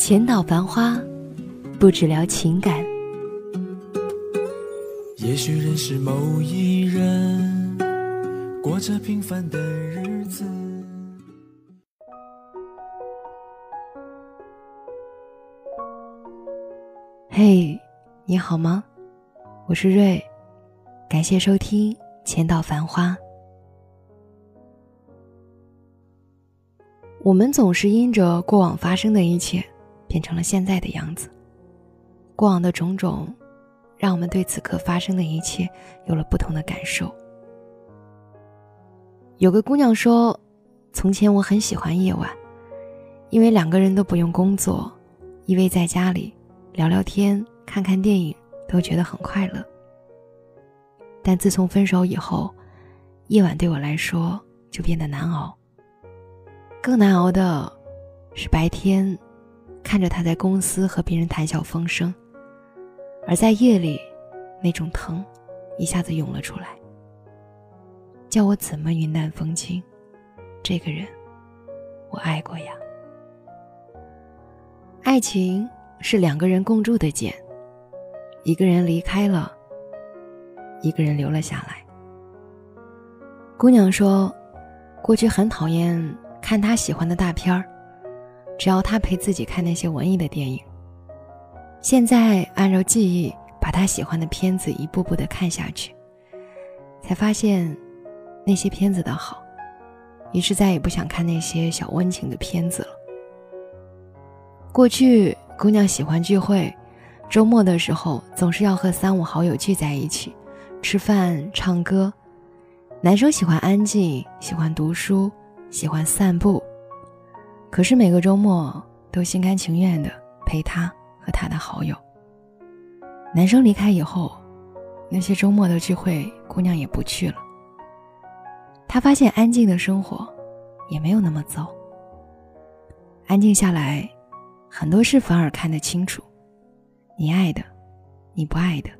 浅岛繁花，不只聊情感。也许认识某一人，过着平凡的日子。嘿，你好吗？我是瑞，感谢收听《浅岛繁花》。我们总是因着过往发生的一切。变成了现在的样子。过往的种种，让我们对此刻发生的一切有了不同的感受。有个姑娘说：“从前我很喜欢夜晚，因为两个人都不用工作，依偎在家里聊聊天、看看电影，都觉得很快乐。但自从分手以后，夜晚对我来说就变得难熬。更难熬的是白天。”看着他在公司和别人谈笑风生，而在夜里，那种疼一下子涌了出来。叫我怎么云淡风轻？这个人，我爱过呀。爱情是两个人共筑的茧，一个人离开了，一个人留了下来。姑娘说，过去很讨厌看他喜欢的大片儿。只要他陪自己看那些文艺的电影，现在按照记忆把他喜欢的片子一步步的看下去，才发现那些片子的好，于是再也不想看那些小温情的片子了。过去姑娘喜欢聚会，周末的时候总是要和三五好友聚在一起吃饭唱歌，男生喜欢安静，喜欢读书，喜欢散步。可是每个周末都心甘情愿的陪他和他的好友。男生离开以后，那些周末的聚会，姑娘也不去了。她发现安静的生活也没有那么糟。安静下来，很多事反而看得清楚。你爱的，你不爱的，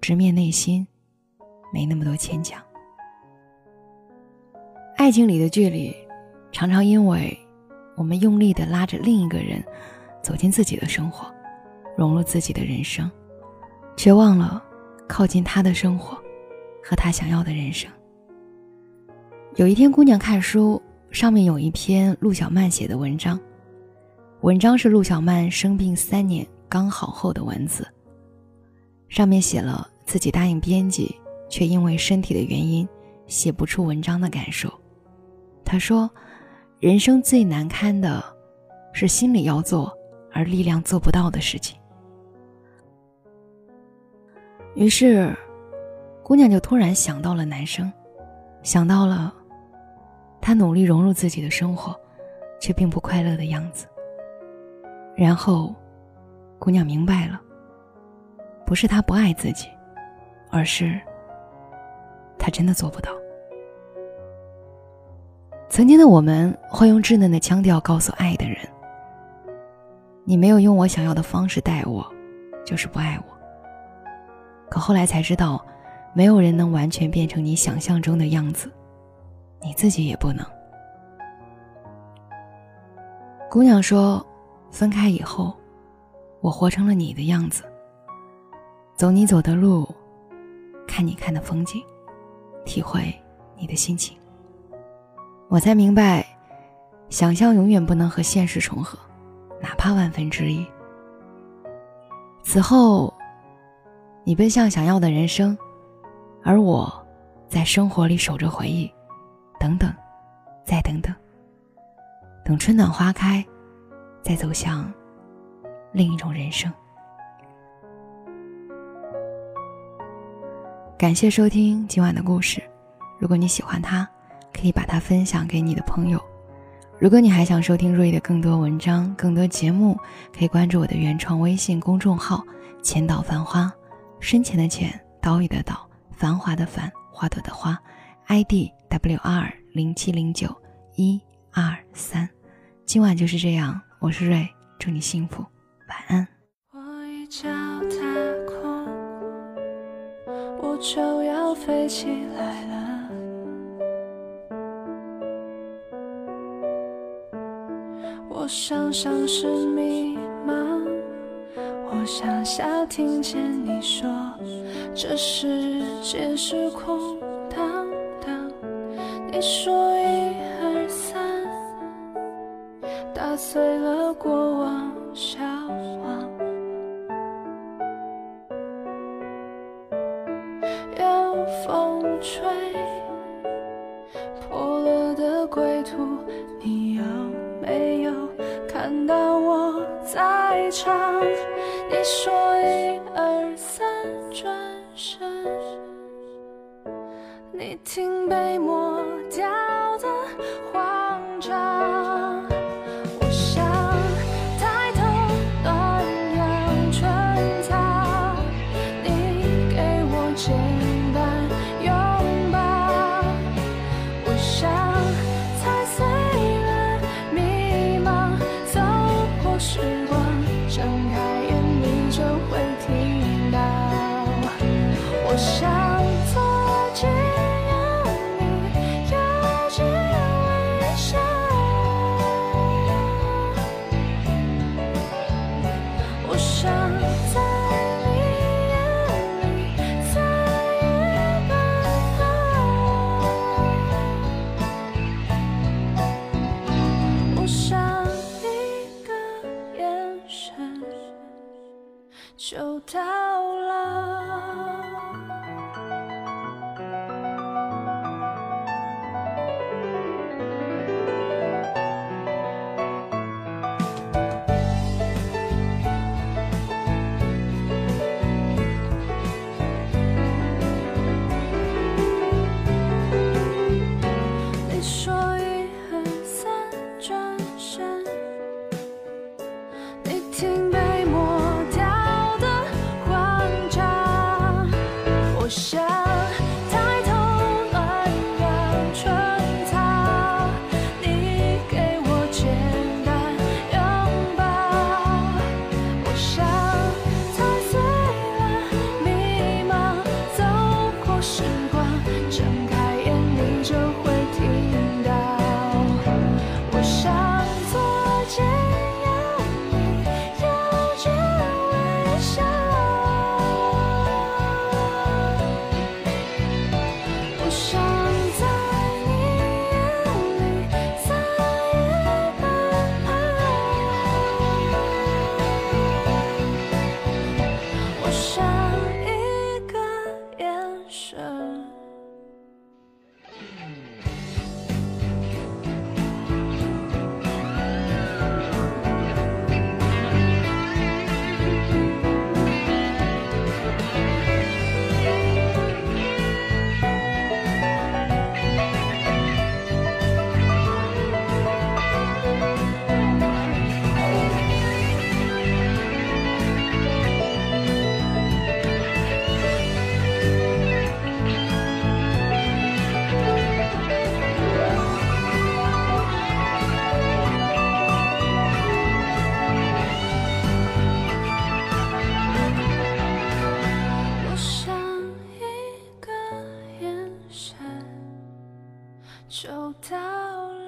直面内心，没那么多牵强。爱情里的距离，常常因为。我们用力的拉着另一个人走进自己的生活，融入自己的人生，却忘了靠近他的生活和他想要的人生。有一天，姑娘看书，上面有一篇陆小曼写的文章，文章是陆小曼生病三年刚好后的文字。上面写了自己答应编辑，却因为身体的原因写不出文章的感受。她说。人生最难堪的，是心里要做而力量做不到的事情。于是，姑娘就突然想到了男生，想到了他努力融入自己的生活，却并不快乐的样子。然后，姑娘明白了，不是他不爱自己，而是他真的做不到。曾经的我们会用稚嫩的腔调告诉爱的人：“你没有用我想要的方式待我，就是不爱我。”可后来才知道，没有人能完全变成你想象中的样子，你自己也不能。姑娘说：“分开以后，我活成了你的样子，走你走的路，看你看的风景，体会你的心情。”我才明白，想象永远不能和现实重合，哪怕万分之一。此后，你奔向想要的人生，而我，在生活里守着回忆，等等，再等等，等春暖花开，再走向另一种人生。感谢收听今晚的故事，如果你喜欢它。可以把它分享给你的朋友，如果你还想收听瑞的更多文章、更多节目，可以关注我的原创微信公众号“浅岛繁花”，深浅的浅，岛屿的岛，繁华的繁，花朵的花，ID W R 零七零九一二三。今晚就是这样，我是瑞，祝你幸福，晚安。我一脚踏空，我就要飞起来了。我想像是迷茫，我向下听见你说，这世界是空荡荡。你说一二三，打碎了过往场，你说一二三，转身，你听被抹掉。就到了。